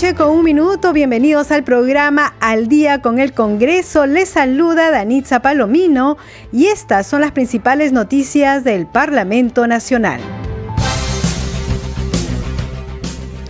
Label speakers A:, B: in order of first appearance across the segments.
A: Noche con un minuto. Bienvenidos al programa Al Día con el Congreso. Les saluda Danitza Palomino y estas son las principales noticias del Parlamento Nacional.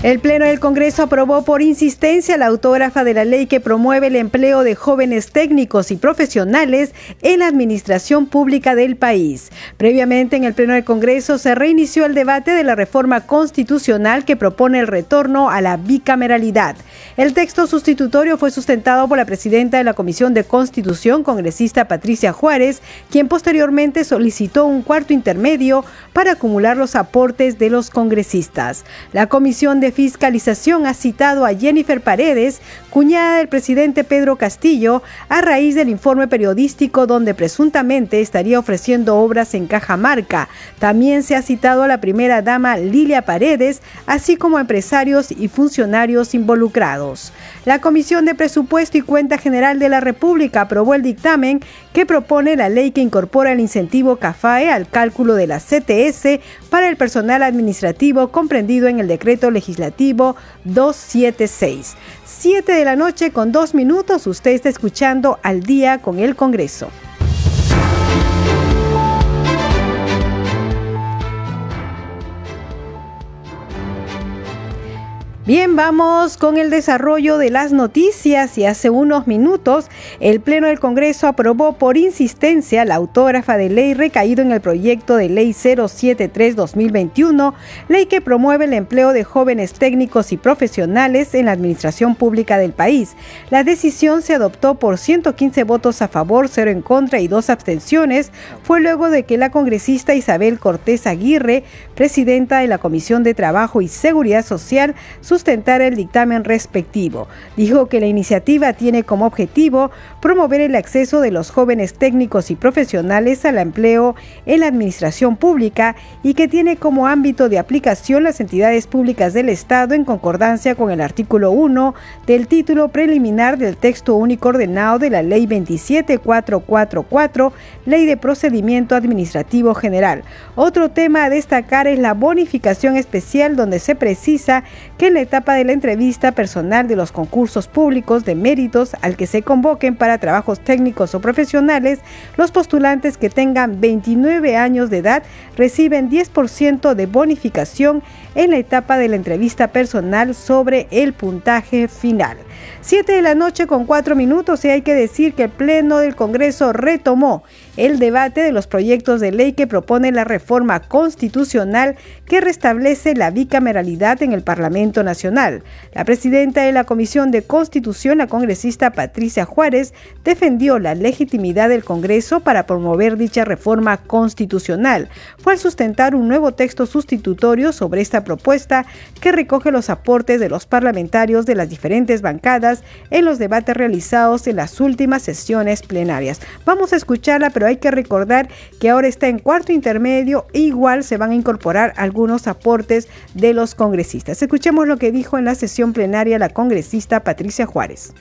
A: El Pleno del Congreso aprobó por insistencia la autógrafa de la ley que promueve el empleo de jóvenes técnicos y profesionales en la administración pública del país. Previamente, en el Pleno del Congreso se reinició el debate de la reforma constitucional que propone el retorno a la bicameralidad. El texto sustitutorio fue sustentado por la presidenta de la Comisión de Constitución, congresista Patricia Juárez, quien posteriormente solicitó un cuarto intermedio para acumular los aportes de los congresistas. La Comisión de Fiscalización ha citado a Jennifer Paredes, cuñada del presidente Pedro Castillo, a raíz del informe periodístico donde presuntamente estaría ofreciendo obras en Cajamarca. También se ha citado a la primera dama Lilia Paredes, así como a empresarios y funcionarios involucrados. La Comisión de Presupuesto y Cuenta General de la República aprobó el dictamen que propone la ley que incorpora el incentivo CAFAE al cálculo de la CTS para el personal administrativo comprendido en el decreto legislativo 276. 7 de la noche con dos minutos, usted está escuchando al día con el Congreso. Bien, vamos con el desarrollo de las noticias y hace unos minutos el Pleno del Congreso aprobó por insistencia la autógrafa de ley recaído en el proyecto de ley 073-2021, ley que promueve el empleo de jóvenes técnicos y profesionales en la administración pública del país. La decisión se adoptó por 115 votos a favor, 0 en contra y 2 abstenciones. Fue luego de que la congresista Isabel Cortés Aguirre, presidenta de la Comisión de Trabajo y Seguridad Social, sustentar el dictamen respectivo. Dijo que la iniciativa tiene como objetivo promover el acceso de los jóvenes técnicos y profesionales al empleo en la administración pública y que tiene como ámbito de aplicación las entidades públicas del Estado en concordancia con el artículo 1 del título preliminar del texto único ordenado de la Ley 27444, Ley de Procedimiento Administrativo General. Otro tema a destacar es la bonificación especial donde se precisa que en etapa de la entrevista personal de los concursos públicos de méritos al que se convoquen para trabajos técnicos o profesionales, los postulantes que tengan 29 años de edad reciben 10% de bonificación en la etapa de la entrevista personal sobre el puntaje final. 7 de la noche con 4 minutos y hay que decir que el Pleno del Congreso retomó el debate de los proyectos de ley que propone la reforma constitucional que restablece la bicameralidad en el Parlamento Nacional. La presidenta de la Comisión de Constitución, la congresista Patricia Juárez, defendió la legitimidad del Congreso para promover dicha reforma constitucional. Fue al sustentar un nuevo texto sustitutorio sobre esta propuesta que recoge los aportes de los parlamentarios de las diferentes bancadas en los debates realizados en las últimas sesiones plenarias. Vamos a escucharla, pero hay que recordar que ahora está en cuarto intermedio igual se van a incorporar algunos aportes de los congresistas. Escuchemos lo que dijo en la sesión plenaria la congresista Patricia Juárez.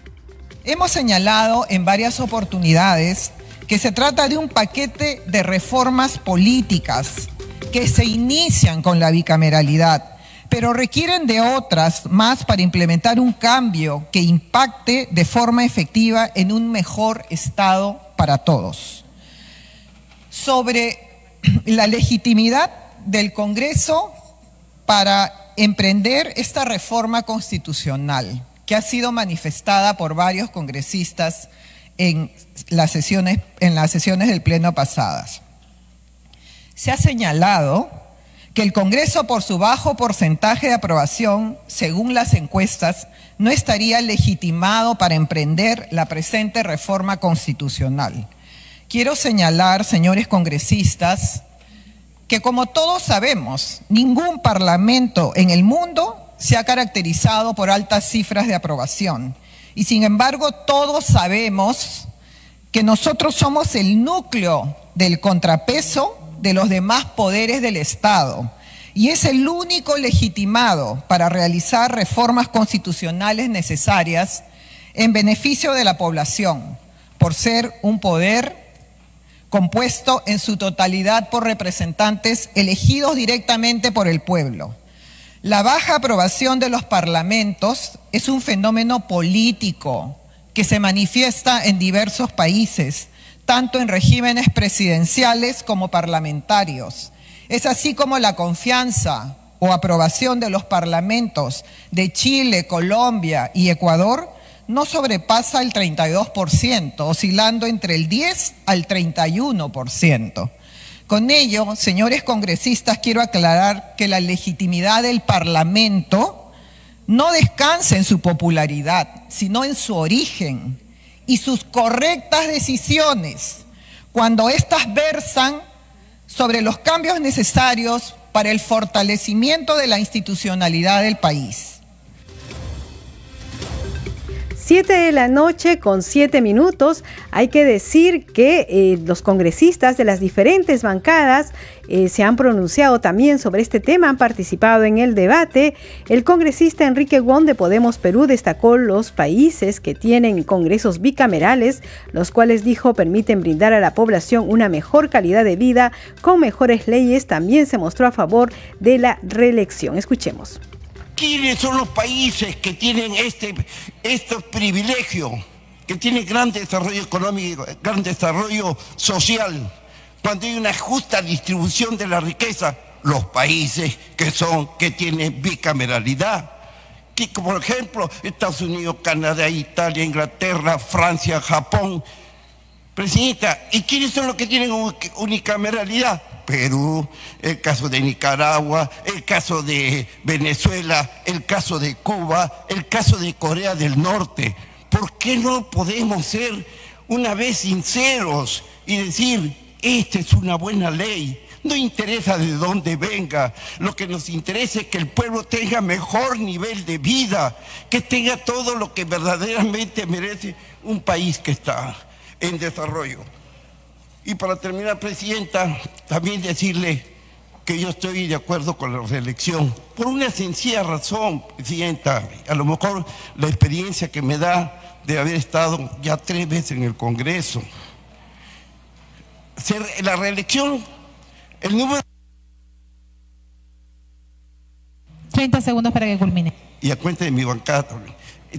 B: Hemos señalado en varias oportunidades que se trata de un paquete de reformas políticas que se inician con la bicameralidad, pero requieren de otras más para implementar un cambio que impacte de forma efectiva en un mejor Estado para todos. Sobre la legitimidad del Congreso para emprender esta reforma constitucional que ha sido manifestada por varios congresistas en las sesiones, en las sesiones del Pleno pasadas. Se ha señalado que el Congreso, por su bajo porcentaje de aprobación, según las encuestas, no estaría legitimado para emprender la presente reforma constitucional. Quiero señalar, señores congresistas, que como todos sabemos, ningún parlamento en el mundo se ha caracterizado por altas cifras de aprobación. Y sin embargo, todos sabemos que nosotros somos el núcleo del contrapeso de los demás poderes del Estado y es el único legitimado para realizar reformas constitucionales necesarias en beneficio de la población, por ser un poder compuesto en su totalidad por representantes elegidos directamente por el pueblo. La baja aprobación de los parlamentos es un fenómeno político que se manifiesta en diversos países, tanto en regímenes presidenciales como parlamentarios. Es así como la confianza o aprobación de los parlamentos de Chile, Colombia y Ecuador no sobrepasa el 32%, oscilando entre el 10 al 31%. Con ello, señores congresistas, quiero aclarar que la legitimidad del Parlamento no descansa en su popularidad, sino en su origen y sus correctas decisiones, cuando éstas versan sobre los cambios necesarios para el fortalecimiento de la institucionalidad del país.
A: Siete de la noche con siete minutos. Hay que decir que eh, los congresistas de las diferentes bancadas eh, se han pronunciado también sobre este tema, han participado en el debate. El congresista Enrique Wong de Podemos Perú destacó los países que tienen congresos bicamerales, los cuales dijo permiten brindar a la población una mejor calidad de vida con mejores leyes. También se mostró a favor de la reelección. Escuchemos.
C: ¿Quiénes son los países que tienen este, estos privilegios, que tienen gran desarrollo económico, gran desarrollo social, cuando hay una justa distribución de la riqueza? Los países que son, que tienen bicameralidad. Que, por ejemplo, Estados Unidos, Canadá, Italia, Inglaterra, Francia, Japón. Presidenta, ¿y quiénes son los que tienen unicameralidad? Perú, el caso de Nicaragua, el caso de Venezuela, el caso de Cuba, el caso de Corea del Norte. ¿Por qué no podemos ser una vez sinceros y decir, esta es una buena ley? No interesa de dónde venga, lo que nos interesa es que el pueblo tenga mejor nivel de vida, que tenga todo lo que verdaderamente merece un país que está en desarrollo. Y para terminar, Presidenta, también decirle que yo estoy de acuerdo con la reelección, por una sencilla razón, Presidenta, a lo mejor la experiencia que me da de haber estado ya tres veces en el Congreso. La reelección, el número...
A: 30 segundos para que culmine.
C: Y a cuenta de mi bancada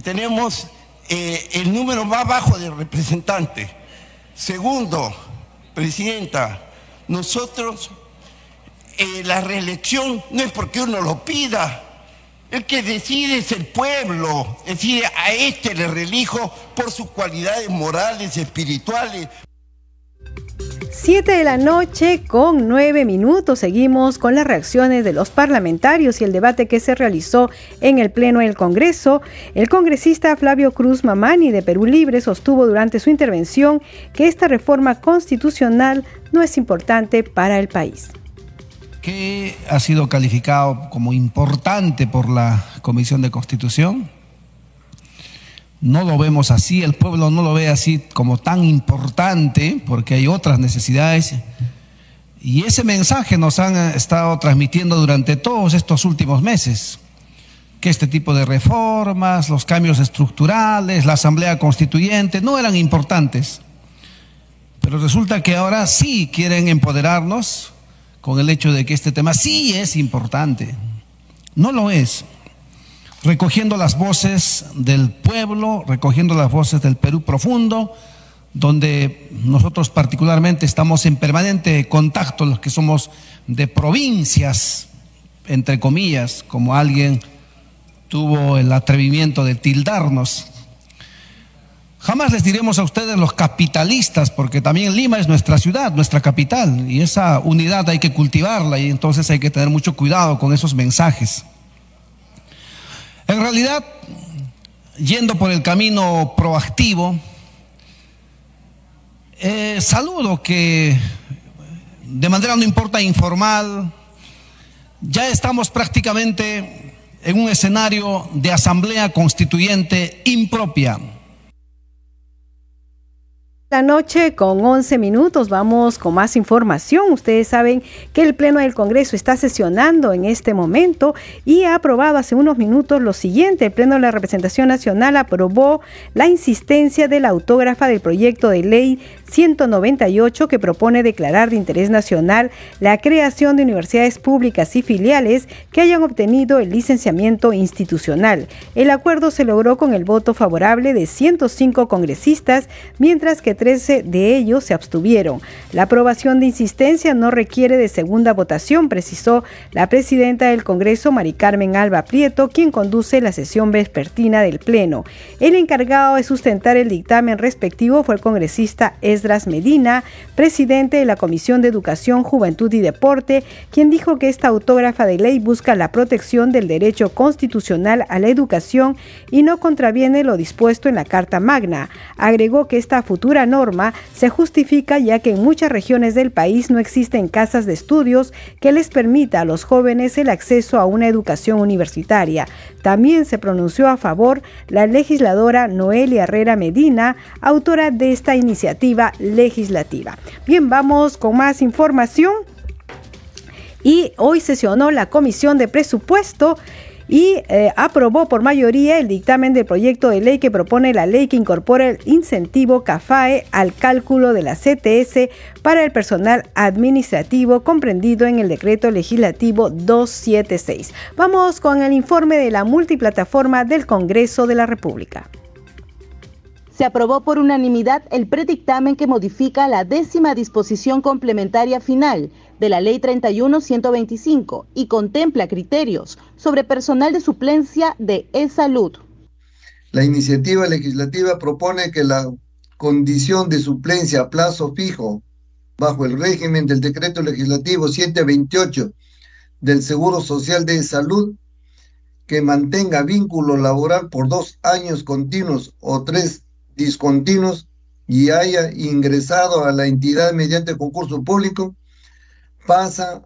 C: Tenemos eh, el número más bajo de representantes. Segundo, Presidenta, nosotros eh, la reelección no es porque uno lo pida, el que decide es el pueblo, decide a este le reelijo por sus cualidades morales, espirituales.
A: Siete de la noche con nueve minutos. Seguimos con las reacciones de los parlamentarios y el debate que se realizó en el Pleno del Congreso. El congresista Flavio Cruz Mamani de Perú Libre sostuvo durante su intervención que esta reforma constitucional no es importante para el país.
D: ¿Qué ha sido calificado como importante por la Comisión de Constitución? No lo vemos así, el pueblo no lo ve así como tan importante, porque hay otras necesidades. Y ese mensaje nos han estado transmitiendo durante todos estos últimos meses, que este tipo de reformas, los cambios estructurales, la asamblea constituyente, no eran importantes. Pero resulta que ahora sí quieren empoderarnos con el hecho de que este tema sí es importante. No lo es recogiendo las voces del pueblo, recogiendo las voces del Perú profundo, donde nosotros particularmente estamos en permanente contacto, los que somos de provincias, entre comillas, como alguien tuvo el atrevimiento de tildarnos. Jamás les diremos a ustedes los capitalistas, porque también Lima es nuestra ciudad, nuestra capital, y esa unidad hay que cultivarla y entonces hay que tener mucho cuidado con esos mensajes. En realidad, yendo por el camino proactivo, eh, saludo que de manera no importa informal, ya estamos prácticamente en un escenario de asamblea constituyente impropia
A: la noche con 11 minutos vamos con más información. Ustedes saben que el Pleno del Congreso está sesionando en este momento y ha aprobado hace unos minutos lo siguiente. El Pleno de la Representación Nacional aprobó la insistencia de la autógrafa del proyecto de ley 198 que propone declarar de interés nacional la creación de universidades públicas y filiales que hayan obtenido el licenciamiento institucional. El acuerdo se logró con el voto favorable de 105 congresistas, mientras que 13 de ellos se abstuvieron. La aprobación de insistencia no requiere de segunda votación, precisó la presidenta del Congreso, Mari Carmen Alba Prieto, quien conduce la sesión vespertina del Pleno. El encargado de sustentar el dictamen respectivo fue el congresista Esdras Medina, presidente de la Comisión de Educación, Juventud y Deporte, quien dijo que esta autógrafa de ley busca la protección del derecho constitucional a la educación y no contraviene lo dispuesto en la Carta Magna. Agregó que esta futura norma se justifica ya que en muchas regiones del país no existen casas de estudios que les permita a los jóvenes el acceso a una educación universitaria. También se pronunció a favor la legisladora Noelia Herrera Medina, autora de esta iniciativa legislativa. Bien, vamos con más información. Y hoy sesionó la Comisión de Presupuesto y eh, aprobó por mayoría el dictamen del proyecto de ley que propone la ley que incorpora el incentivo CAFAE al cálculo de la CTS para el personal administrativo comprendido en el decreto legislativo 276. Vamos con el informe de la multiplataforma del Congreso de la República
E: se aprobó por unanimidad el predictamen que modifica la décima disposición complementaria final de la Ley 31-125 y contempla criterios sobre personal de suplencia de e-salud.
F: La iniciativa legislativa propone que la condición de suplencia a plazo fijo bajo el régimen del decreto legislativo 728 del Seguro Social de Salud que mantenga vínculo laboral por dos años continuos o tres discontinuos y haya ingresado a la entidad mediante concurso público, pasa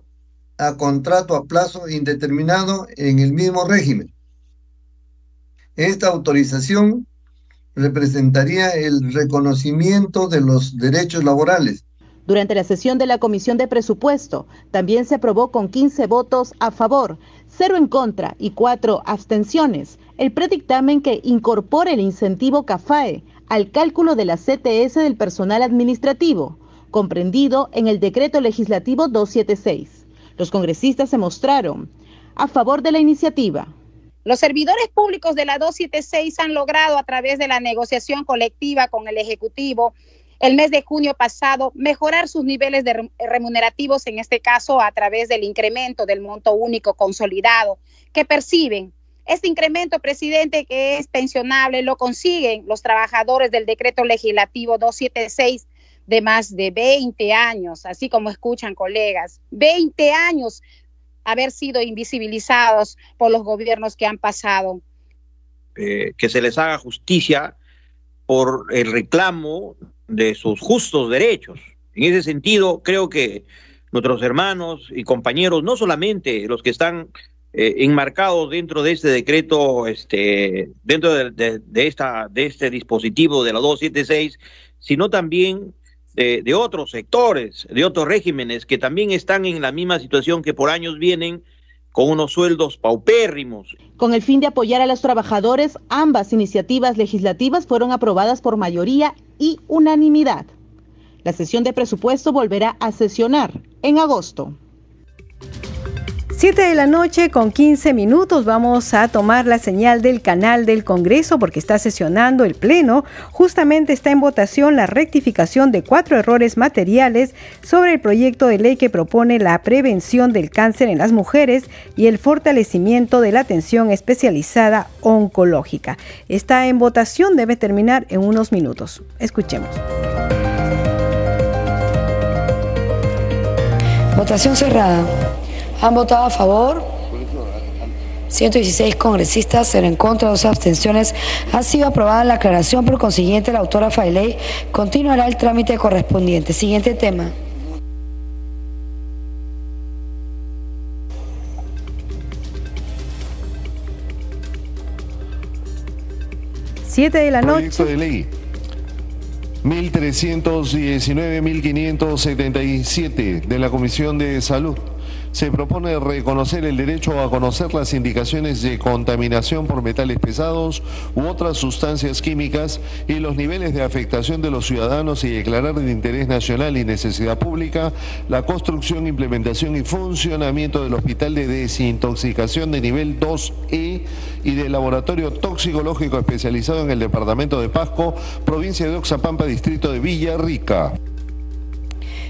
F: a contrato a plazo indeterminado en el mismo régimen. Esta autorización representaría el reconocimiento de los derechos laborales.
E: Durante la sesión de la Comisión de Presupuesto, también se aprobó con 15 votos a favor, 0 en contra y 4 abstenciones el predictamen que incorpore el incentivo CAFAE al cálculo de la CTS del personal administrativo, comprendido en el decreto legislativo 276. Los congresistas se mostraron a favor de la iniciativa.
G: Los servidores públicos de la 276 han logrado a través de la negociación colectiva con el Ejecutivo el mes de junio pasado mejorar sus niveles de remunerativos, en este caso a través del incremento del monto único consolidado. Que perciben este incremento, presidente, que es pensionable, lo consiguen los trabajadores del decreto legislativo 276 de más de 20 años, así como escuchan colegas, 20 años haber sido invisibilizados por los gobiernos que han pasado.
H: Eh, que se les haga justicia por el reclamo de sus justos derechos. En ese sentido, creo que nuestros hermanos y compañeros, no solamente los que están eh, enmarcados dentro de este decreto, este, dentro de, esta, de este dispositivo de la 276, sino también de, de, otros sectores, de otros regímenes que también están en la misma situación que por años vienen con unos sueldos paupérrimos.
E: Con el fin de apoyar a los trabajadores, ambas iniciativas legislativas fueron aprobadas por mayoría y unanimidad. La sesión de presupuesto volverá a sesionar en agosto.
A: 7 de la noche con 15 minutos vamos a tomar la señal del canal del Congreso porque está sesionando el Pleno. Justamente está en votación la rectificación de cuatro errores materiales sobre el proyecto de ley que propone la prevención del cáncer en las mujeres y el fortalecimiento de la atención especializada oncológica. Está en votación, debe terminar en unos minutos. Escuchemos.
I: Votación cerrada. Han votado a favor. 116 congresistas, en, en contra, dos abstenciones. Ha sido aprobada la aclaración, por consiguiente, la autora Failey continuará el trámite correspondiente. Siguiente tema.
A: Siete de la noche.
J: Proyecto de ley 1319-1577 de la Comisión de Salud se propone reconocer el derecho a conocer las indicaciones de contaminación por metales pesados u otras sustancias químicas y los niveles de afectación de los ciudadanos y declarar de interés nacional y necesidad pública la construcción, implementación y funcionamiento del Hospital de Desintoxicación de nivel 2E y del Laboratorio Toxicológico especializado en el Departamento de Pasco, provincia de Oxapampa, distrito de Villarrica.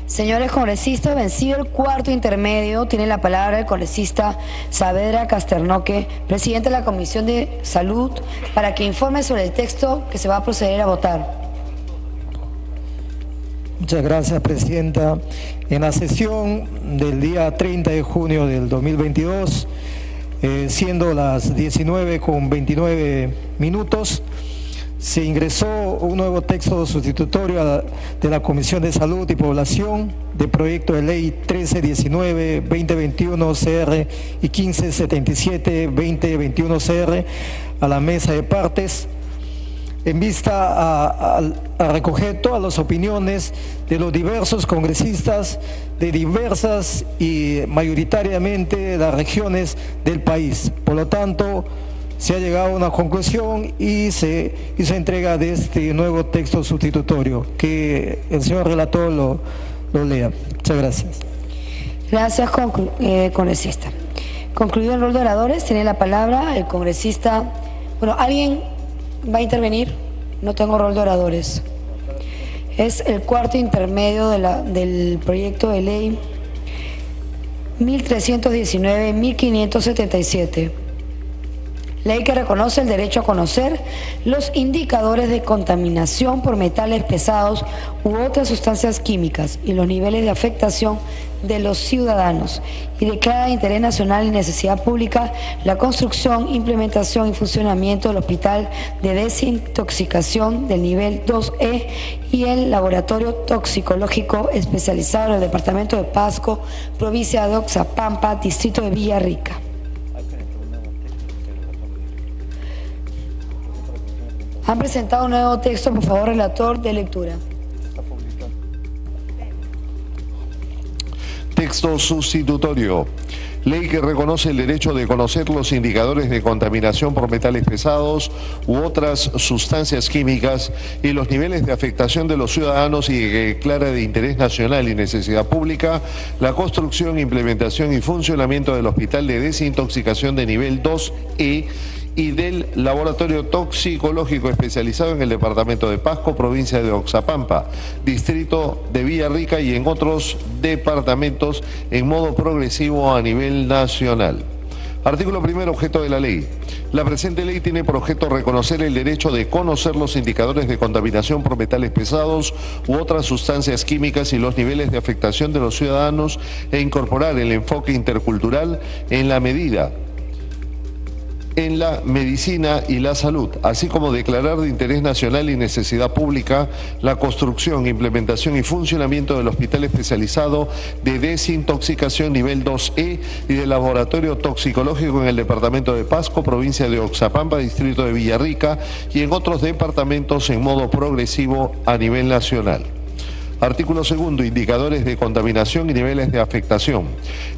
I: Señores congresistas, vencido el cuarto intermedio, tiene la palabra el congresista Saavedra Casternoque, presidente de la Comisión de Salud, para que informe sobre el texto que se va a proceder a votar.
K: Muchas gracias, Presidenta. En la sesión del día 30 de junio del 2022, eh, siendo las 19 con 29 minutos, se ingresó un nuevo texto sustitutorio de la Comisión de Salud y Población del proyecto de ley 1319-2021 CR y 1577-2021 CR a la mesa de partes en vista a, a- recoger todas las opiniones de los diversos congresistas de diversas y mayoritariamente de las regiones del país. Por lo tanto, se ha llegado a una conclusión y se hizo entrega de este nuevo texto sustitutorio. Que el señor relator lo, lo lea. Muchas gracias.
I: Gracias, eh, congresista. Concluido el rol de oradores, tiene la palabra el congresista. Bueno, ¿alguien va a intervenir? No tengo rol de oradores. Es el cuarto intermedio de la- del proyecto de ley 1319-1577. Ley que reconoce el derecho a conocer los indicadores de contaminación por metales pesados u otras sustancias químicas y los niveles de afectación de los ciudadanos y declara de interés nacional y necesidad pública la construcción, implementación y funcionamiento del Hospital de Desintoxicación del nivel 2E y el Laboratorio Toxicológico especializado en el Departamento de Pasco, provincia de Oxapampa, distrito de Villarrica. Han presentado un nuevo texto, por favor, relator de lectura.
J: Texto sustitutorio. Ley que reconoce el derecho de conocer los indicadores de contaminación por metales pesados u otras sustancias químicas y los niveles de afectación de los ciudadanos y que declara de interés nacional y necesidad pública la construcción, implementación y funcionamiento del Hospital de Desintoxicación de nivel 2E y del Laboratorio Toxicológico especializado en el Departamento de Pasco, provincia de Oxapampa, distrito de Villarrica y en otros departamentos en modo progresivo a nivel nacional. Artículo primero, objeto de la ley. La presente ley tiene por objeto reconocer el derecho de conocer los indicadores de contaminación por metales pesados u otras sustancias químicas y los niveles de afectación de los ciudadanos e incorporar el enfoque intercultural en la medida en la medicina y la salud, así como declarar de interés nacional y necesidad pública la construcción, implementación y funcionamiento del Hospital Especializado de Desintoxicación Nivel 2E y del Laboratorio Toxicológico en el Departamento de Pasco, provincia de Oxapampa, distrito de Villarrica y en otros departamentos en modo progresivo a nivel nacional. Artículo segundo, indicadores de contaminación y niveles de afectación.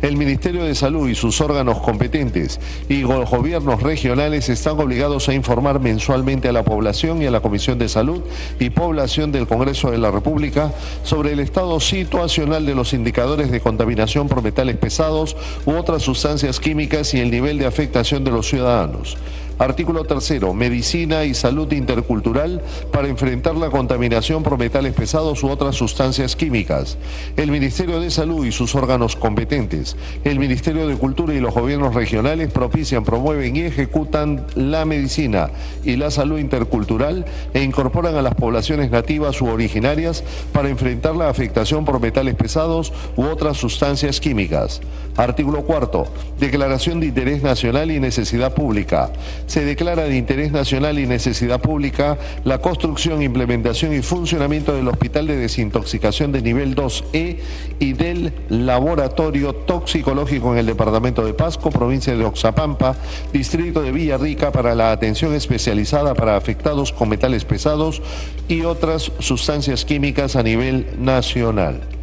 J: El Ministerio de Salud y sus órganos competentes y los gobiernos regionales están obligados a informar mensualmente a la población y a la Comisión de Salud y Población del Congreso de la República sobre el estado situacional de los indicadores de contaminación por metales pesados u otras sustancias químicas y el nivel de afectación de los ciudadanos. Artículo tercero, medicina y salud intercultural para enfrentar la contaminación por metales pesados u otras sustancias químicas. El Ministerio de Salud y sus órganos competentes, el Ministerio de Cultura y los gobiernos regionales propician, promueven y ejecutan la medicina y la salud intercultural e incorporan a las poblaciones nativas u originarias para enfrentar la afectación por metales pesados u otras sustancias químicas. Artículo cuarto, declaración de interés nacional y necesidad pública se declara de interés nacional y necesidad pública la construcción, implementación y funcionamiento del Hospital de Desintoxicación de nivel 2E y del Laboratorio Toxicológico en el Departamento de Pasco, provincia de Oxapampa, distrito de Villarrica, para la atención especializada para afectados con metales pesados y otras sustancias químicas a nivel nacional.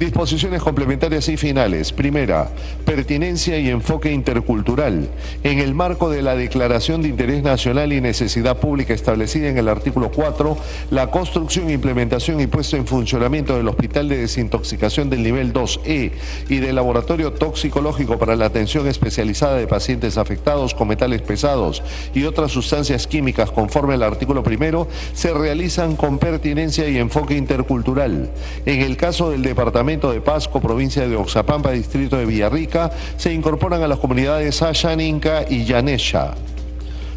J: Disposiciones complementarias y finales. Primera, pertinencia y enfoque intercultural. En el marco de la Declaración de Interés Nacional y Necesidad Pública establecida en el artículo 4, la construcción, implementación y puesto en funcionamiento del Hospital de Desintoxicación del nivel 2E y del Laboratorio Toxicológico para la atención especializada de pacientes afectados con metales pesados y otras sustancias químicas conforme al artículo primero, se realizan con pertinencia y enfoque intercultural. En el caso del Departamento de Pasco, provincia de Oxapampa, distrito de Villarrica, se incorporan a las comunidades Ayaninca y Yanesha.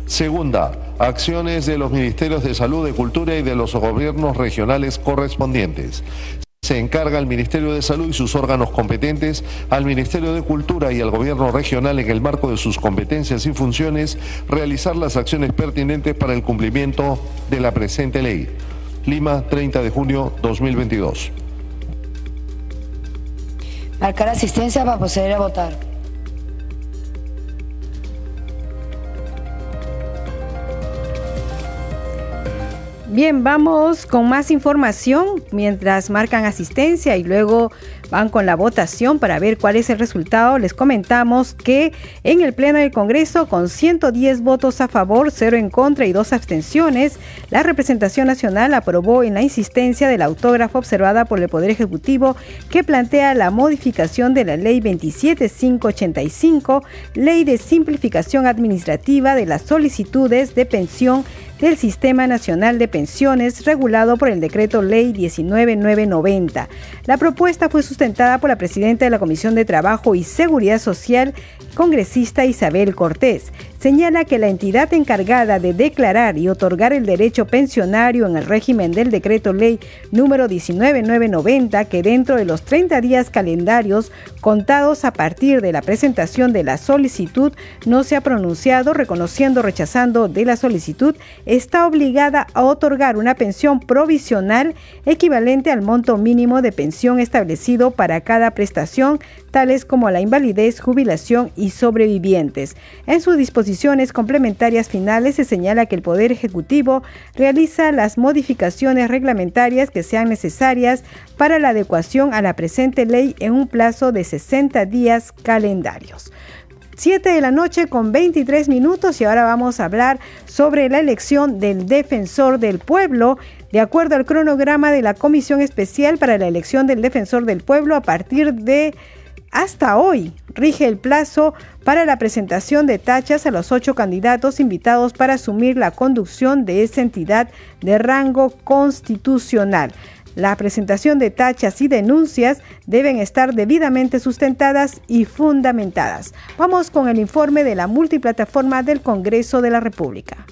J: Segunda, acciones de los Ministerios de Salud, de Cultura y de los gobiernos regionales correspondientes. Se encarga al Ministerio de Salud y sus órganos competentes, al Ministerio de Cultura y al Gobierno regional en el marco de sus competencias y funciones, realizar las acciones pertinentes para el cumplimiento de la presente ley. Lima, 30 de junio 2022.
I: Marcar asistencia para proceder a votar.
A: Bien, vamos con más información mientras marcan asistencia y luego van con la votación para ver cuál es el resultado. Les comentamos que en el Pleno del Congreso, con 110 votos a favor, 0 en contra y 2 abstenciones, la representación nacional aprobó en la insistencia del autógrafo observada por el Poder Ejecutivo que plantea la modificación de la Ley 27585, Ley de Simplificación Administrativa de las Solicitudes de Pensión del Sistema Nacional de Pensiones regulado por el Decreto Ley 19990. La propuesta fue sustentada por la presidenta de la Comisión de Trabajo y Seguridad Social, congresista Isabel Cortés señala que la entidad encargada de declarar y otorgar el derecho pensionario en el régimen del decreto ley número 19990, que dentro de los 30 días calendarios contados a partir de la presentación de la solicitud no se ha pronunciado reconociendo o rechazando de la solicitud, está obligada a otorgar una pensión provisional equivalente al monto mínimo de pensión establecido para cada prestación, tales como la invalidez, jubilación y sobrevivientes. En su disposición complementarias finales se señala que el Poder Ejecutivo realiza las modificaciones reglamentarias que sean necesarias para la adecuación a la presente ley en un plazo de 60 días calendarios. 7 de la noche con 23 minutos y ahora vamos a hablar sobre la elección del defensor del pueblo. De acuerdo al cronograma de la Comisión Especial para la elección del defensor del pueblo, a partir de hasta hoy rige el plazo para la presentación de tachas a los ocho candidatos invitados para asumir la conducción de esa entidad de rango constitucional. La presentación de tachas y denuncias deben estar debidamente sustentadas y fundamentadas. Vamos con el informe de la multiplataforma del Congreso de la República.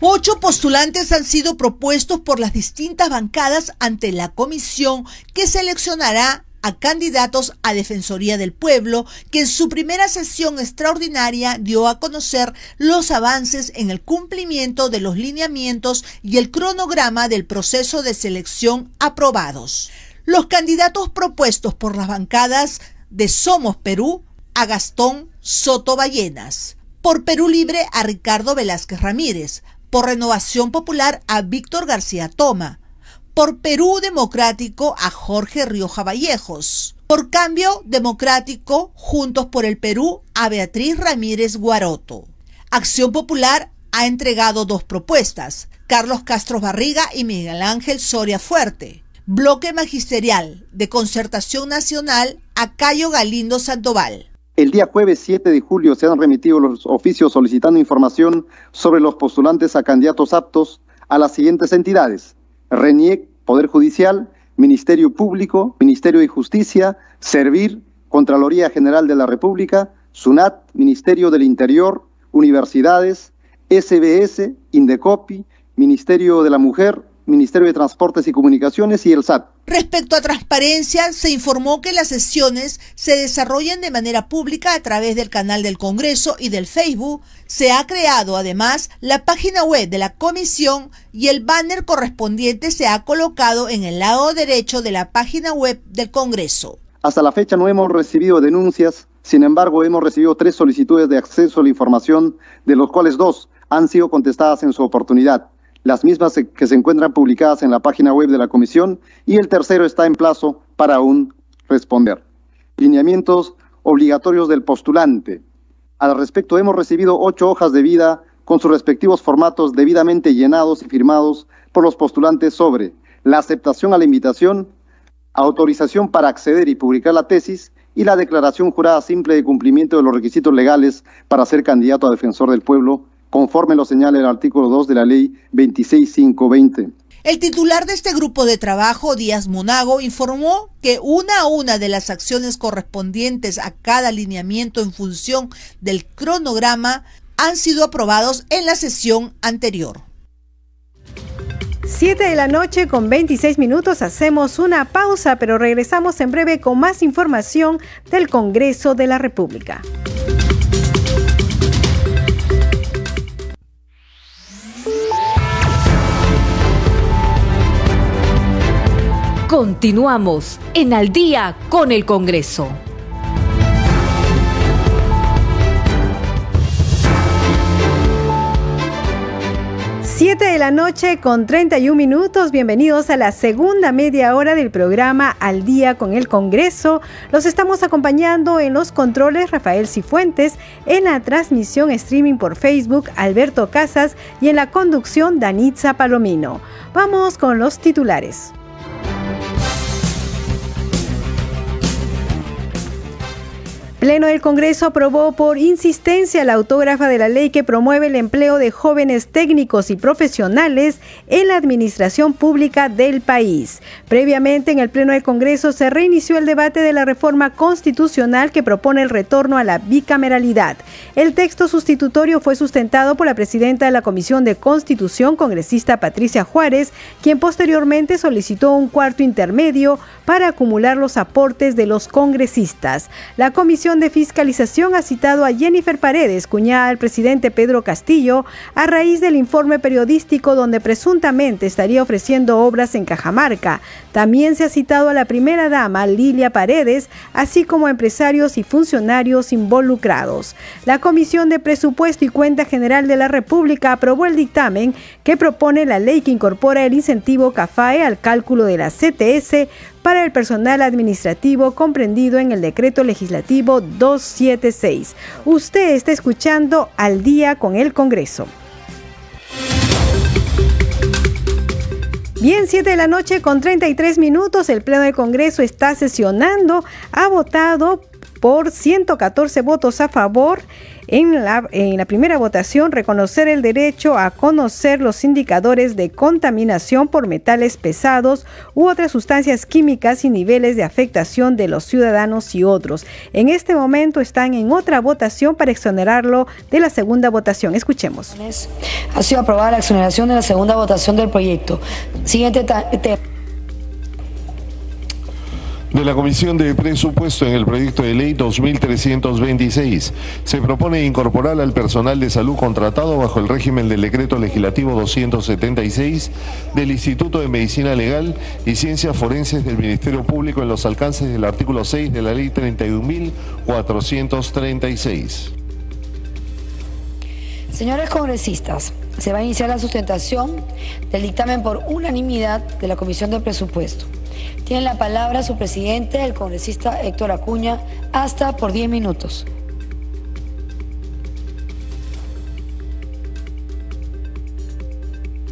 L: Ocho postulantes han sido propuestos por las distintas bancadas ante la comisión que seleccionará a candidatos a Defensoría del Pueblo, que en su primera sesión extraordinaria dio a conocer los avances en el cumplimiento de los lineamientos y el cronograma del proceso de selección aprobados. Los candidatos propuestos por las bancadas de Somos Perú a Gastón Soto Ballenas, por Perú Libre a Ricardo Velázquez Ramírez, por Renovación Popular a Víctor García Toma, por Perú Democrático a Jorge Rioja Vallejos. Por Cambio Democrático, Juntos por el Perú a Beatriz Ramírez Guaroto. Acción Popular ha entregado dos propuestas, Carlos Castro Barriga y Miguel Ángel Soria Fuerte. Bloque Magisterial de Concertación Nacional a Cayo Galindo Sandoval.
M: El día jueves 7 de julio se han remitido los oficios solicitando información sobre los postulantes a candidatos aptos a las siguientes entidades. RENIEC, Poder Judicial, Ministerio Público, Ministerio de Justicia, Servir, Contraloría General de la República, SUNAT, Ministerio del Interior, Universidades, SBS, Indecopi, Ministerio de la Mujer, Ministerio de Transportes y Comunicaciones y el SAT.
L: Respecto a transparencia, se informó que las sesiones se desarrollan de manera pública a través del canal del Congreso y del Facebook. Se ha creado además la página web de la comisión y el banner correspondiente se ha colocado en el lado derecho de la página web del Congreso.
M: Hasta la fecha no hemos recibido denuncias, sin embargo hemos recibido tres solicitudes de acceso a la información, de los cuales dos han sido contestadas en su oportunidad las mismas que se encuentran publicadas en la página web de la comisión y el tercero está en plazo para aún responder. Lineamientos obligatorios del postulante. Al respecto, hemos recibido ocho hojas de vida con sus respectivos formatos debidamente llenados y firmados por los postulantes sobre la aceptación a la invitación, autorización para acceder y publicar la tesis y la declaración jurada simple de cumplimiento de los requisitos legales para ser candidato a defensor del pueblo conforme lo señala el artículo 2 de la ley 26520.
L: El titular de este grupo de trabajo, Díaz Monago, informó que una a una de las acciones correspondientes a cada alineamiento en función del cronograma han sido aprobados en la sesión anterior.
A: 7 de la noche con 26 minutos hacemos una pausa, pero regresamos en breve con más información del Congreso de la República.
N: Continuamos en Al día con el Congreso.
A: Siete de la noche con 31 minutos. Bienvenidos a la segunda media hora del programa Al día con el Congreso. Los estamos acompañando en los controles Rafael Cifuentes, en la transmisión streaming por Facebook Alberto Casas y en la conducción Danitza Palomino. Vamos con los titulares. Pleno del Congreso aprobó por insistencia la autógrafa de la ley que promueve el empleo de jóvenes técnicos y profesionales en la administración pública del país. Previamente, en el Pleno del Congreso se reinició el debate de la reforma constitucional que propone el retorno a la bicameralidad. El texto sustitutorio fue sustentado por la presidenta de la Comisión de Constitución, congresista Patricia Juárez, quien posteriormente solicitó un cuarto intermedio para acumular los aportes de los congresistas. La Comisión de Fiscalización ha citado a Jennifer Paredes, cuñada del presidente Pedro Castillo, a raíz del informe periodístico donde presuntamente estaría ofreciendo obras en Cajamarca. También se ha citado a la primera dama, Lilia Paredes, así como a empresarios y funcionarios involucrados. La Comisión de Presupuesto y Cuenta General de la República aprobó el dictamen que propone la ley que incorpora el incentivo CAFAE al cálculo de la CTS para el personal administrativo comprendido en el decreto legislativo 276. Usted está escuchando al día con el Congreso. Bien, 7 de la noche con 33 minutos, el Pleno del Congreso está sesionando, ha votado por 114 votos a favor en la, primera votación, reconocer el derecho a conocer los indicadores de contaminación por metales pesados u otras sustancias químicas y niveles de afectación de los ciudadanos y otros. En este momento están en otra votación para exonerarlo de la segunda votación. Escuchemos.
I: Ha sido aprobada la exoneración de la segunda votación del proyecto. Siguiente tema
J: de la Comisión de Presupuesto en el proyecto de ley 2326. Se propone incorporar al personal de salud contratado bajo el régimen del decreto legislativo 276 del Instituto de Medicina Legal y Ciencias Forenses del Ministerio Público en los alcances del artículo 6 de la ley 31.436.
I: Señores congresistas, se va a iniciar la sustentación del dictamen por unanimidad de la Comisión de Presupuesto. Tiene la palabra su presidente, el congresista Héctor Acuña, hasta por 10 minutos.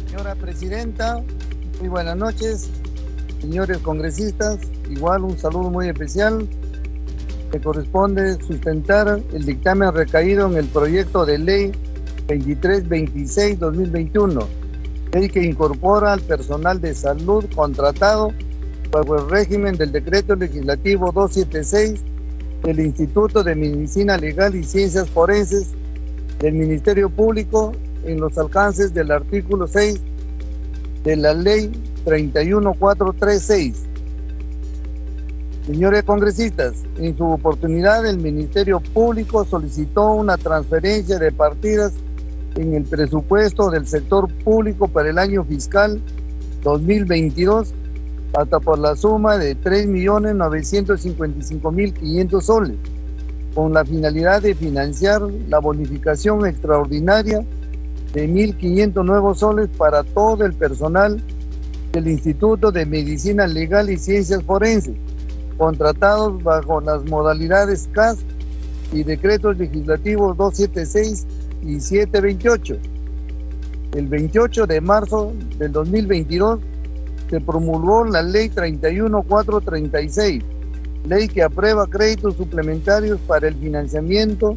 O: Señora presidenta, muy buenas noches. Señores congresistas, igual un saludo muy especial. Me corresponde sustentar el dictamen recaído en el proyecto de ley 2326-2021, ley que incorpora al personal de salud contratado bajo el régimen del decreto legislativo 276 del Instituto de Medicina Legal y Ciencias Forenses del Ministerio Público en los alcances del artículo 6 de la ley 31436 Señores congresistas, en su oportunidad el Ministerio Público solicitó una transferencia de partidas en el presupuesto del sector público para el año fiscal 2022 hasta por la suma de 3.955.500 soles, con la finalidad de financiar la bonificación extraordinaria de 1.500 nuevos soles para todo el personal del Instituto de Medicina Legal y Ciencias Forenses contratados bajo las modalidades CAS y decretos legislativos 276 y 728. El 28 de marzo del 2022 se promulgó la ley 31436, ley que aprueba créditos suplementarios para el financiamiento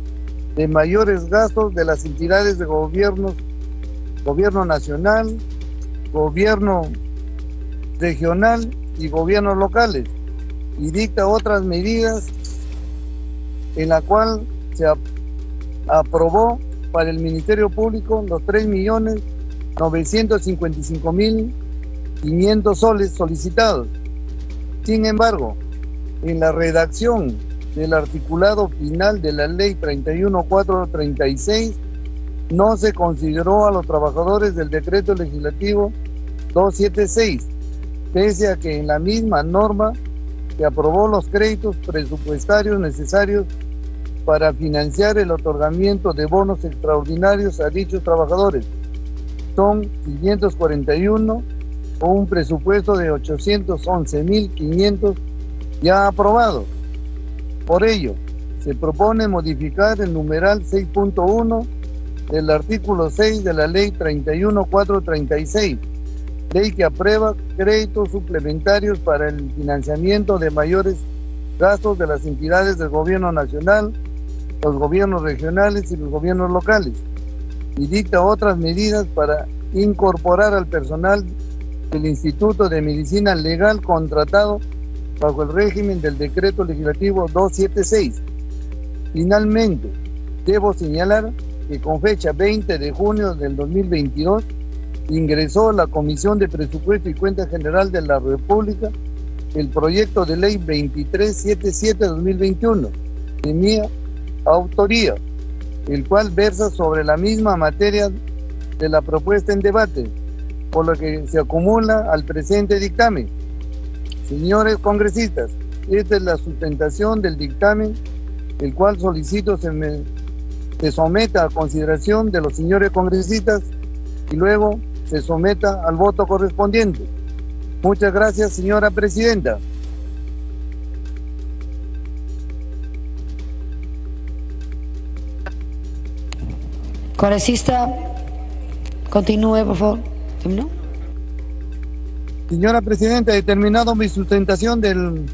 O: de mayores gastos de las entidades de gobierno, gobierno nacional, gobierno regional y gobiernos locales y dicta otras medidas en la cual se aprobó para el Ministerio Público los 3.955.500 soles solicitados. Sin embargo, en la redacción del articulado final de la ley 31436 no se consideró a los trabajadores del decreto legislativo 276, pese a que en la misma norma que aprobó los créditos presupuestarios necesarios para financiar el otorgamiento de bonos extraordinarios a dichos trabajadores. Son 541 o un presupuesto de 811.500 ya aprobado. Por ello, se propone modificar el numeral 6.1 del artículo 6 de la ley 31436 ley que aprueba créditos suplementarios para el financiamiento de mayores gastos de las entidades del gobierno nacional, los gobiernos regionales y los gobiernos locales, y dicta otras medidas para incorporar al personal del Instituto de Medicina Legal contratado bajo el régimen del decreto legislativo 276. Finalmente, debo señalar que con fecha 20 de junio del 2022, ingresó la Comisión de Presupuesto y Cuenta General de la República el proyecto de ley 2377-2021 de mi autoría, el cual versa sobre la misma materia de la propuesta en debate, por lo que se acumula al presente dictamen. Señores congresistas, esta es la sustentación del dictamen, el cual solicito se, se someta a consideración de los señores congresistas y luego se someta al voto correspondiente. Muchas gracias, señora presidenta.
I: Congresista, continúe, por favor.
O: Señora Presidenta, he terminado mi sustentación del,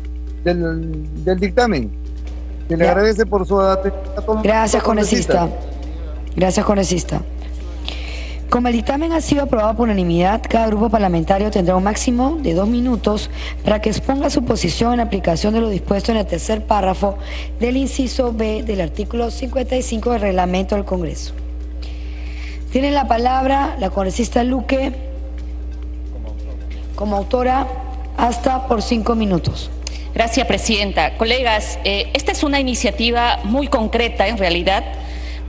O: del, dictamen. Que le agradece por su atención.
I: Gracias, congresista. Gracias, congresista. Como el dictamen ha sido aprobado por unanimidad, cada grupo parlamentario tendrá un máximo de dos minutos para que exponga su posición en aplicación de lo dispuesto en el tercer párrafo del inciso B del artículo 55 del reglamento del Congreso. Tiene la palabra la congresista Luque como autora hasta por cinco minutos.
P: Gracias, Presidenta. Colegas, eh, esta es una iniciativa muy concreta en realidad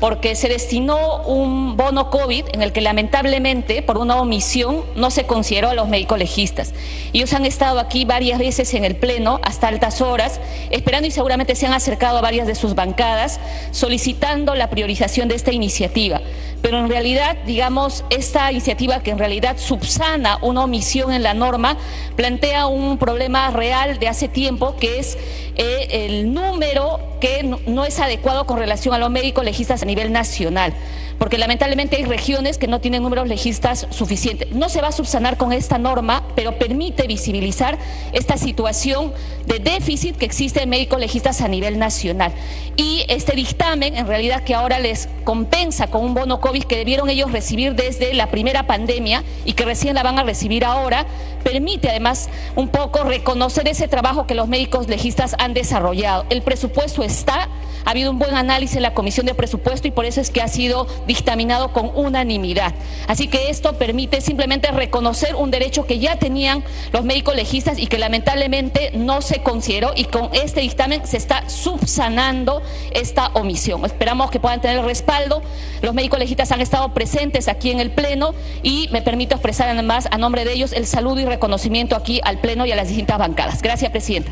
P: porque se destinó un bono COVID en el que lamentablemente por una omisión no se consideró a los médicos legistas. Ellos han estado aquí varias veces en el Pleno hasta altas horas, esperando y seguramente se han acercado a varias de sus bancadas solicitando la priorización de esta iniciativa. Pero en realidad, digamos, esta iniciativa que en realidad subsana una omisión en la norma, plantea un problema real de hace tiempo que es eh, el número que no es adecuado con relación a los médicos legistas a nivel nacional porque lamentablemente hay regiones que no tienen números legistas suficientes. No se va a subsanar con esta norma, pero permite visibilizar esta situación de déficit que existe en médicos legistas a nivel nacional. Y este dictamen, en realidad, que ahora les compensa con un bono COVID que debieron ellos recibir desde la primera pandemia y que recién la van a recibir ahora, permite además un poco reconocer ese trabajo que los médicos legistas han desarrollado. El presupuesto está Ha habido un buen análisis en la Comisión de Presupuesto y por eso es que ha sido dictaminado con unanimidad. Así que esto permite simplemente reconocer un derecho que ya tenían los médicos legistas y que lamentablemente no se consideró y con este dictamen se está subsanando esta omisión. Esperamos que puedan tener respaldo. Los médicos legistas han estado presentes aquí en el Pleno y me permito expresar además a nombre de ellos el saludo y reconocimiento aquí al Pleno y a las distintas bancadas. Gracias, Presidenta.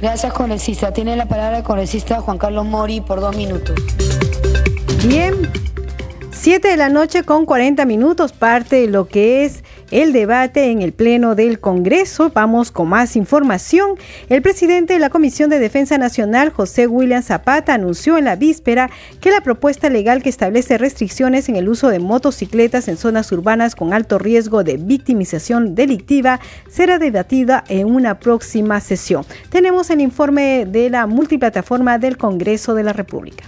I: Gracias, congresista. Tiene la palabra el congresista Juan Carlos Mori por dos minutos.
A: Bien, 7 de la noche con 40 minutos, parte de lo que es el debate en el Pleno del Congreso. Vamos con más información. El presidente de la Comisión de Defensa Nacional, José William Zapata, anunció en la víspera que la propuesta legal que establece restricciones en el uso de motocicletas en zonas urbanas con alto riesgo de victimización delictiva será debatida en una próxima sesión. Tenemos el informe de la multiplataforma del Congreso de la República.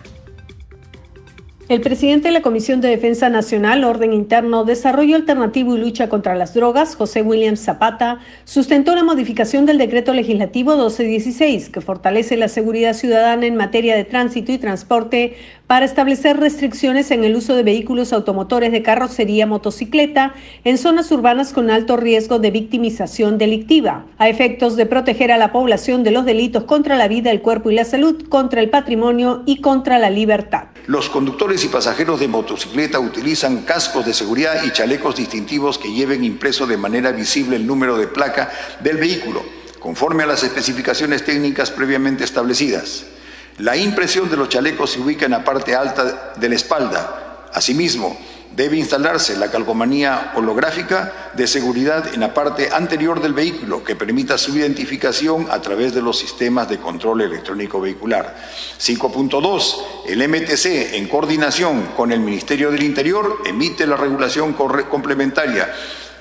Q: El presidente de la Comisión de Defensa Nacional, Orden Interno, Desarrollo Alternativo y Lucha contra las Drogas, José William Zapata, sustentó la modificación del decreto legislativo 1216, que fortalece la seguridad ciudadana en materia de tránsito y transporte para establecer restricciones en el uso de vehículos automotores de carrocería motocicleta en zonas urbanas con alto riesgo de victimización delictiva, a efectos de proteger a la población de los delitos contra la vida, el cuerpo y la salud, contra el patrimonio y contra la libertad.
R: Los conductores y pasajeros de motocicleta utilizan cascos de seguridad y chalecos distintivos que lleven impreso de manera visible el número de placa del vehículo, conforme a las especificaciones técnicas previamente establecidas. La impresión de los chalecos se ubica en la parte alta de la espalda. Asimismo, debe instalarse la calcomanía holográfica de seguridad en la parte anterior del vehículo que permita su identificación a través de los sistemas de control electrónico vehicular. 5.2. El MTC, en coordinación con el Ministerio del Interior, emite la regulación complementaria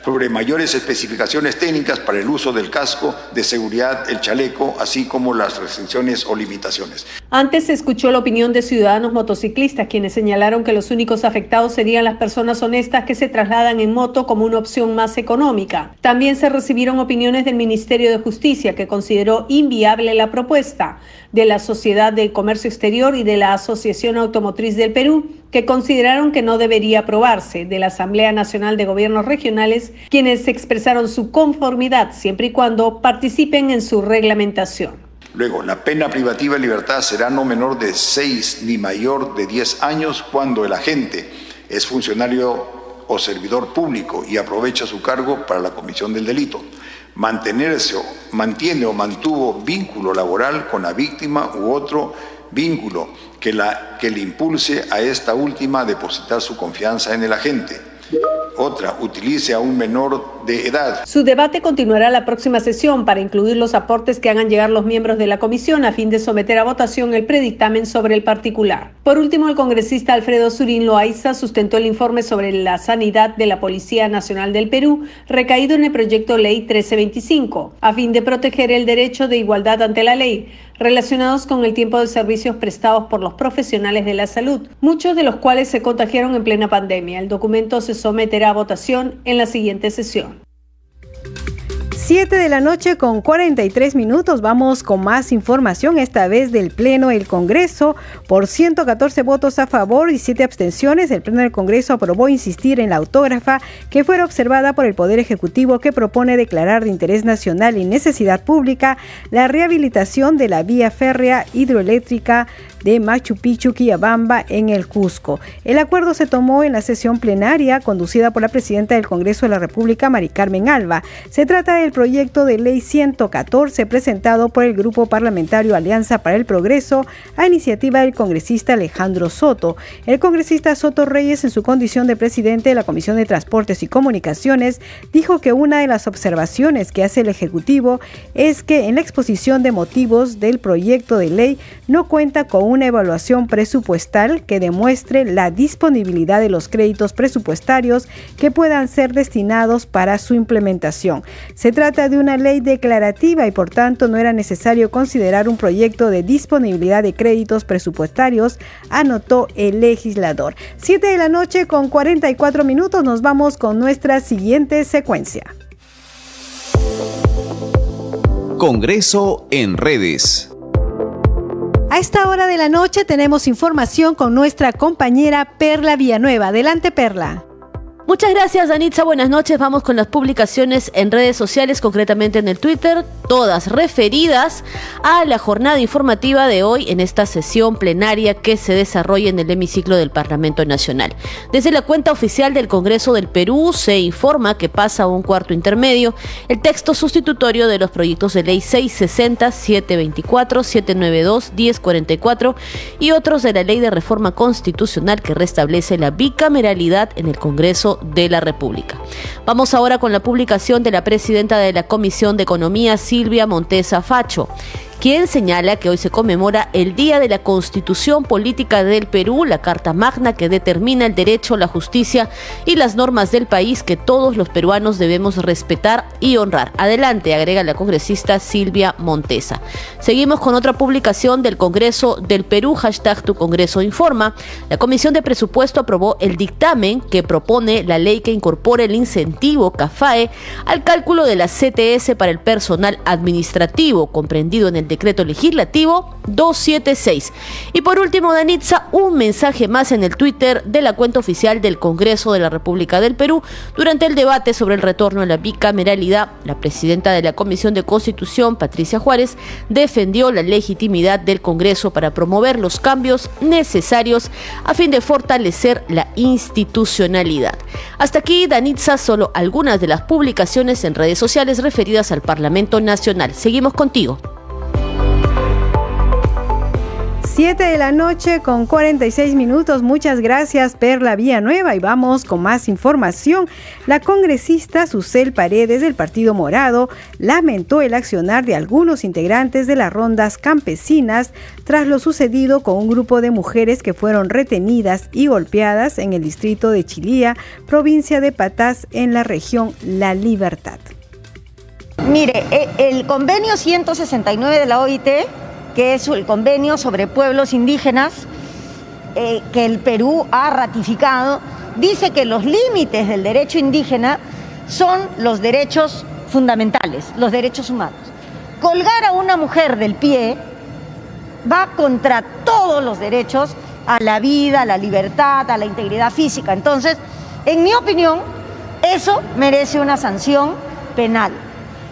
R: sobre mayores especificaciones técnicas para el uso del casco de seguridad, el chaleco, así como las restricciones o limitaciones.
Q: Antes se escuchó la opinión de ciudadanos motociclistas, quienes señalaron que los únicos afectados serían las personas honestas que se trasladan en moto como una opción más económica. También se recibieron opiniones del Ministerio de Justicia, que consideró inviable la propuesta de la Sociedad de Comercio Exterior y de la Asociación Automotriz del Perú, que consideraron que no debería aprobarse, de la Asamblea Nacional de Gobiernos Regionales, quienes expresaron su conformidad siempre y cuando participen en su reglamentación.
R: Luego, la pena privativa de libertad será no menor de 6 ni mayor de 10 años cuando el agente es funcionario o servidor público y aprovecha su cargo para la comisión del delito mantenerse, mantiene o mantuvo vínculo laboral con la víctima u otro vínculo que, la, que le impulse a esta última a depositar su confianza en el agente. Otra utilice a un menor de edad.
Q: Su debate continuará la próxima sesión para incluir los aportes que hagan llegar los miembros de la comisión a fin de someter a votación el predictamen sobre el particular. Por último, el congresista Alfredo Surín Loaiza sustentó el informe sobre la sanidad de la Policía Nacional del Perú, recaído en el proyecto Ley 1325, a fin de proteger el derecho de igualdad ante la ley relacionados con el tiempo de servicios prestados por los profesionales de la salud, muchos de los cuales se contagiaron en plena pandemia. El documento se someterá a votación en la siguiente sesión.
A: 7 de la noche con 43 minutos. Vamos con más información, esta vez del Pleno del Congreso. Por 114 votos a favor y 7 abstenciones, el Pleno del Congreso aprobó insistir en la autógrafa que fuera observada por el Poder Ejecutivo que propone declarar de interés nacional y necesidad pública la rehabilitación de la vía férrea hidroeléctrica de Machu Picchu, Quillabamba, en el Cusco. El acuerdo se tomó en la sesión plenaria conducida por la presidenta del Congreso de la República, Mari Carmen Alba. Se trata del proyecto de ley 114 presentado por el Grupo Parlamentario Alianza para el Progreso a iniciativa del congresista Alejandro Soto. El congresista Soto Reyes, en su condición de presidente de la Comisión de Transportes y Comunicaciones, dijo que una de las observaciones que hace el Ejecutivo es que en la exposición de motivos del proyecto de ley no cuenta con un una evaluación presupuestal que demuestre la disponibilidad de los créditos presupuestarios que puedan ser destinados para su implementación. Se trata de una ley declarativa y por tanto no era necesario considerar un proyecto de disponibilidad de créditos presupuestarios, anotó el legislador. 7 de la noche con 44 minutos nos vamos con nuestra siguiente secuencia.
S: Congreso en redes.
A: A esta hora de la noche tenemos información con nuestra compañera Perla Villanueva. Adelante, Perla.
S: Muchas gracias, Danitza. Buenas noches. Vamos con las publicaciones en redes sociales, concretamente en el Twitter, todas referidas a la jornada informativa de hoy en esta sesión plenaria que se desarrolla en el hemiciclo del Parlamento Nacional. Desde la cuenta oficial del Congreso del Perú se informa que pasa a un cuarto intermedio el texto sustitutorio de los proyectos de ley 660, 724, 792, 1044 y otros de la ley de reforma constitucional que restablece la bicameralidad en el Congreso de la República. Vamos ahora con la publicación de la presidenta de la Comisión de Economía, Silvia Montesa Facho quien señala que hoy se conmemora el Día de la Constitución Política del Perú, la Carta Magna que determina el derecho, la justicia y las normas del país que todos los peruanos debemos respetar y honrar. Adelante, agrega la congresista Silvia Montesa. Seguimos con otra publicación del Congreso del Perú, hashtag Tu Congreso Informa. La Comisión de Presupuesto aprobó el dictamen que propone la ley que incorpora el incentivo CAFAE al cálculo de la CTS para el personal administrativo, comprendido en el decreto legislativo 276. Y por último, Danitza, un mensaje más en el Twitter de la cuenta oficial del Congreso de la República del Perú. Durante el debate sobre el retorno a la bicameralidad, la presidenta de la Comisión de Constitución, Patricia Juárez, defendió la legitimidad del Congreso para promover los cambios necesarios a fin de fortalecer la institucionalidad. Hasta aquí, Danitza, solo algunas de las publicaciones en redes sociales referidas al Parlamento Nacional. Seguimos contigo.
A: 7 de la noche con 46 minutos. Muchas gracias, Perla Nueva Y vamos con más información. La congresista Susel Paredes del Partido Morado lamentó el accionar de algunos integrantes de las rondas campesinas tras lo sucedido con un grupo de mujeres que fueron retenidas y golpeadas en el distrito de Chilía, provincia de Patás, en la región La Libertad.
T: Mire, eh, el convenio 169 de la OIT que es el convenio sobre pueblos indígenas eh, que el Perú ha ratificado, dice que los límites del derecho indígena son los derechos fundamentales, los derechos humanos. Colgar a una mujer del pie va contra todos los derechos a la vida, a la libertad, a la integridad física. Entonces, en mi opinión, eso merece una sanción penal.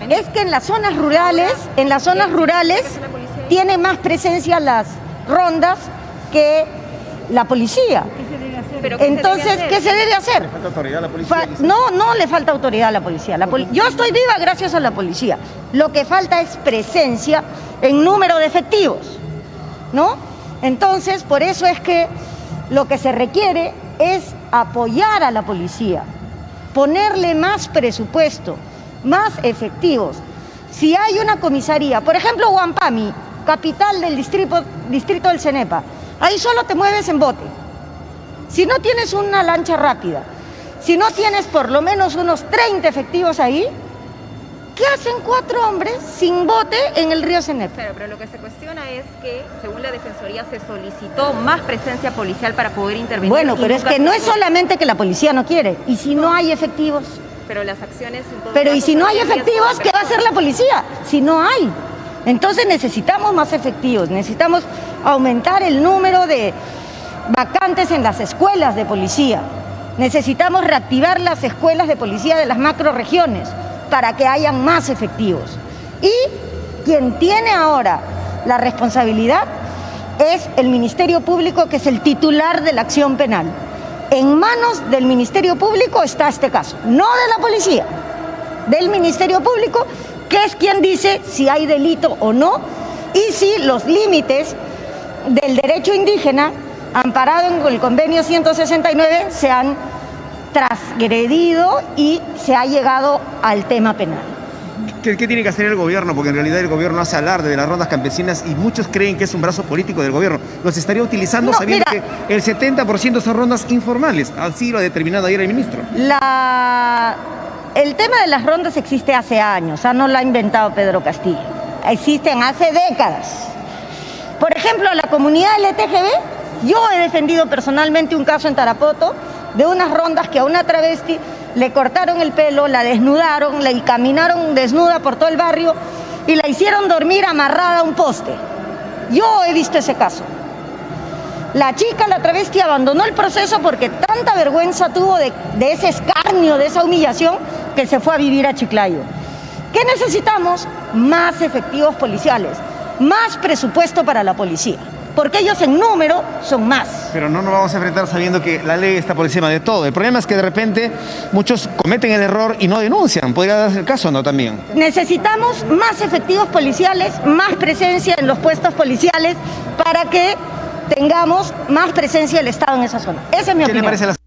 T: Es que en las zonas rurales, en las zonas rurales tiene más presencia las rondas que la policía. Entonces, ¿qué se debe hacer? ¿Falta autoridad a la policía? no, no le falta autoridad a la policía. Yo estoy viva gracias a la policía. Lo que falta es presencia en número de efectivos, ¿no? Entonces, por eso es que lo que se requiere es apoyar a la policía, ponerle más presupuesto, más efectivos. Si hay una comisaría, por ejemplo, Huampami, capital del distrito, distrito del Cenepa. Ahí solo te mueves en bote. Si no tienes una lancha rápida, si no tienes por lo menos unos 30 efectivos ahí, ¿qué hacen cuatro hombres sin bote en el río Cenepa?
U: Claro, pero lo que se cuestiona es que, según la Defensoría, se solicitó más presencia policial para poder intervenir.
T: Bueno, pero es que no es solamente que la policía no quiere, y si no hay efectivos.
U: Pero las acciones...
T: Pero y si no hay efectivos, ¿qué va a hacer la policía? Si no hay. Entonces necesitamos más efectivos, necesitamos aumentar el número de vacantes en las escuelas de policía. Necesitamos reactivar las escuelas de policía de las macroregiones para que hayan más efectivos. Y quien tiene ahora la responsabilidad es el Ministerio Público, que es el titular de la acción penal. En manos del Ministerio Público está este caso, no de la policía, del Ministerio Público que es quien dice si hay delito o no y si los límites del derecho indígena amparado en el convenio 169 se han transgredido y se ha llegado al tema penal.
V: ¿Qué, tiene que hacer el gobierno? Porque en realidad el gobierno hace alarde de las rondas campesinas y muchos creen que es un brazo político del gobierno. ¿Los estaría utilizando sabiendo que el 70% son rondas informales? Así lo ha determinado ayer el ministro.
T: La el tema de las rondas existe hace años, o sea, no lo ha inventado Pedro Castillo. Existen hace décadas. Por ejemplo, la comunidad LTGB, yo he defendido personalmente un caso en Tarapoto de unas rondas que a una travesti le cortaron el pelo, la desnudaron, le caminaron desnuda por todo el barrio y la hicieron dormir amarrada a un poste. Yo he visto ese caso. La chica, la travesti, abandonó el proceso porque tanta vergüenza tuvo de, de ese escarnio, de esa humillación, que se fue a vivir a Chiclayo. ¿Qué necesitamos? Más efectivos policiales, más presupuesto para la policía porque ellos en número son más.
V: Pero no nos vamos a enfrentar sabiendo que la ley está por encima de todo. El problema es que de repente muchos cometen el error y no denuncian. Podría darse el caso, ¿no? También.
T: Necesitamos más efectivos policiales, más presencia en los puestos policiales para que tengamos más presencia del Estado en esa zona. Esa es mi
V: ¿Qué
T: opinión.
V: le parece la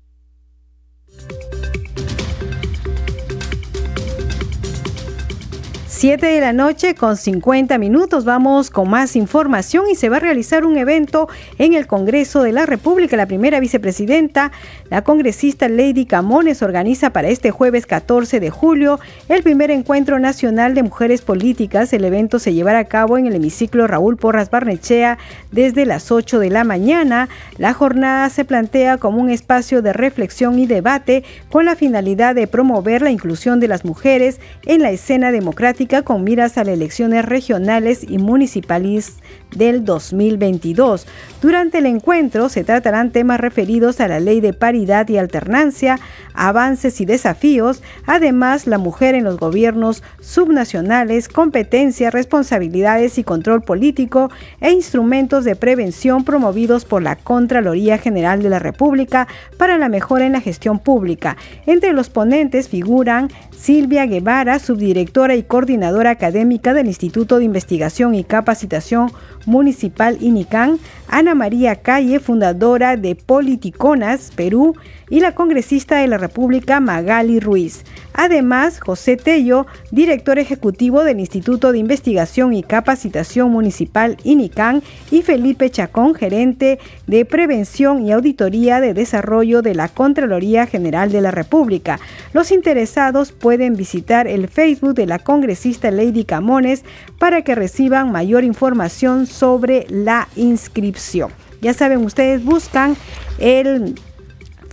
A: 7 de la noche con 50 minutos. Vamos con más información y se va a realizar un evento en el Congreso de la República. La primera vicepresidenta, la congresista Lady Camones, organiza para este jueves 14 de julio el primer encuentro nacional de mujeres políticas. El evento se llevará a cabo en el hemiciclo Raúl Porras Barnechea desde las 8 de la mañana. La jornada se plantea como un espacio de reflexión y debate con la finalidad de promover la inclusión de las mujeres en la escena democrática con miras a las elecciones regionales y municipales del 2022. Durante el encuentro se tratarán temas referidos a la ley de paridad y alternancia, avances y desafíos, además la mujer en los gobiernos subnacionales, competencias, responsabilidades y control político e instrumentos de prevención promovidos por la Contraloría General de la República para la mejora en la gestión pública. Entre los ponentes figuran Silvia Guevara, subdirectora y coordinadora académica del Instituto de Investigación y Capacitación Municipal INICAN, Ana María Calle, fundadora de Politiconas Perú, y la congresista de la República Magali Ruiz. Además, José Tello, director ejecutivo del Instituto de Investigación y Capacitación Municipal INICAN, y Felipe Chacón, gerente de Prevención y Auditoría de Desarrollo de la Contraloría General de la República. Los interesados pueden visitar el Facebook de la congresista Lady Camones para que reciban mayor información sobre la inscripción. Ya saben, ustedes buscan el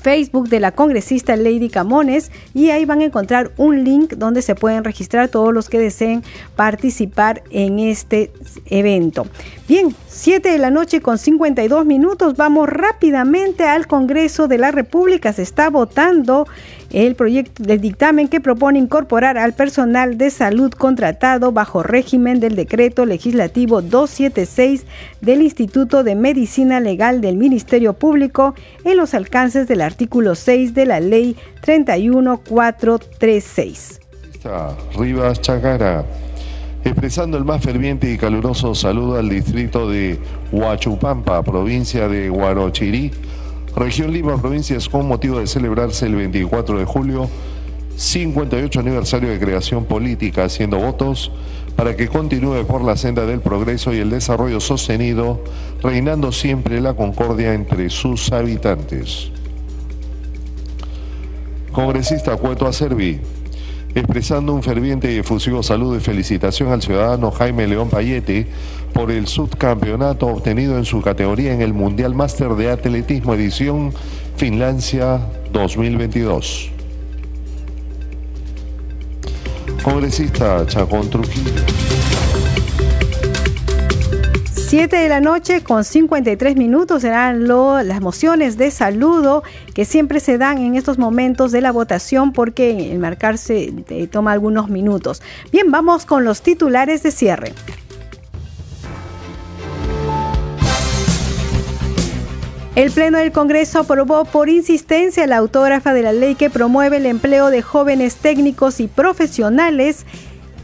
A: Facebook de la congresista Lady Camones y ahí van a encontrar un link donde se pueden registrar todos los que deseen participar en este evento. Bien, 7 de la noche con 52 minutos, vamos rápidamente al Congreso de la República, se está votando el proyecto del dictamen que propone incorporar al personal de salud contratado bajo régimen del decreto legislativo 276 del Instituto de Medicina Legal del Ministerio Público en los alcances del artículo 6 de la ley 31436.
J: Rivas Chagara, expresando el más ferviente y caluroso saludo al distrito de Huachupampa, provincia de Huarochirí, región Lima, provincias, con motivo de celebrarse el 24 de julio, 58 aniversario de creación política, haciendo votos para que continúe por la senda del progreso y el desarrollo sostenido, reinando siempre la concordia entre sus habitantes. Congresista Cueto Acervi, expresando un ferviente y efusivo saludo y felicitación al ciudadano Jaime León Payete por el subcampeonato obtenido en su categoría en el Mundial Máster de Atletismo edición Finlandia 2022. Congresista Chacón Trujillo.
A: 7 de la noche con 53 minutos serán las mociones de saludo que siempre se dan en estos momentos de la votación porque el marcarse eh, toma algunos minutos. Bien, vamos con los titulares de cierre. El Pleno del Congreso aprobó por insistencia la autógrafa de la ley que promueve el empleo de jóvenes técnicos y profesionales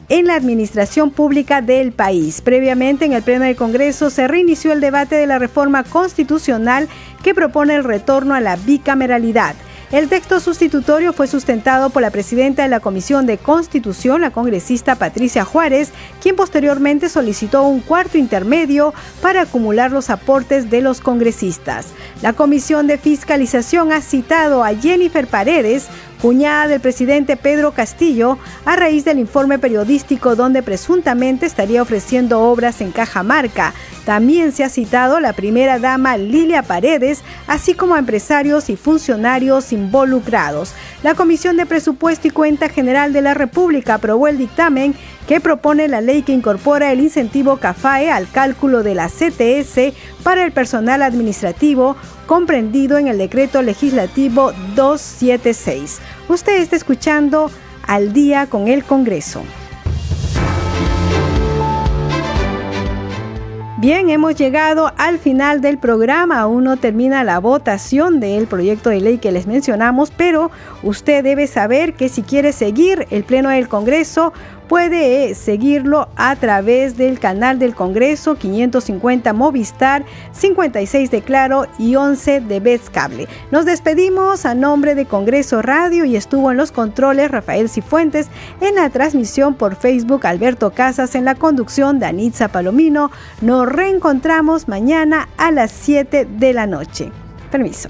A: en la administración pública del país. Previamente, en el Pleno del Congreso se reinició el debate de la reforma constitucional que propone el retorno a la bicameralidad. El texto sustitutorio fue sustentado por la presidenta de la Comisión de Constitución, la congresista Patricia Juárez, quien posteriormente solicitó un cuarto intermedio para acumular los aportes de los congresistas. La Comisión de Fiscalización ha citado a Jennifer Paredes, cuñada del presidente Pedro Castillo, a raíz del informe periodístico donde presuntamente estaría ofreciendo obras en Cajamarca. También se ha citado la primera dama Lilia Paredes, así como a empresarios y funcionarios involucrados. La Comisión de Presupuesto y Cuenta General de la República aprobó el dictamen que propone la ley que incorpora el incentivo CAFAE al cálculo de la CTS para el personal administrativo comprendido en el decreto legislativo 276. Usted está escuchando al día con el Congreso. Bien, hemos llegado al final del programa. Aún no termina la votación del proyecto de ley que les mencionamos, pero usted debe saber que si quiere seguir el Pleno del Congreso, puede seguirlo a través del canal del Congreso 550 Movistar, 56 de Claro y 11 de Best Cable. Nos despedimos a nombre de Congreso Radio y estuvo en los controles Rafael Cifuentes, en la transmisión por Facebook Alberto Casas, en la conducción Danitza Palomino. Nos reencontramos mañana a las 7 de la noche. Permiso.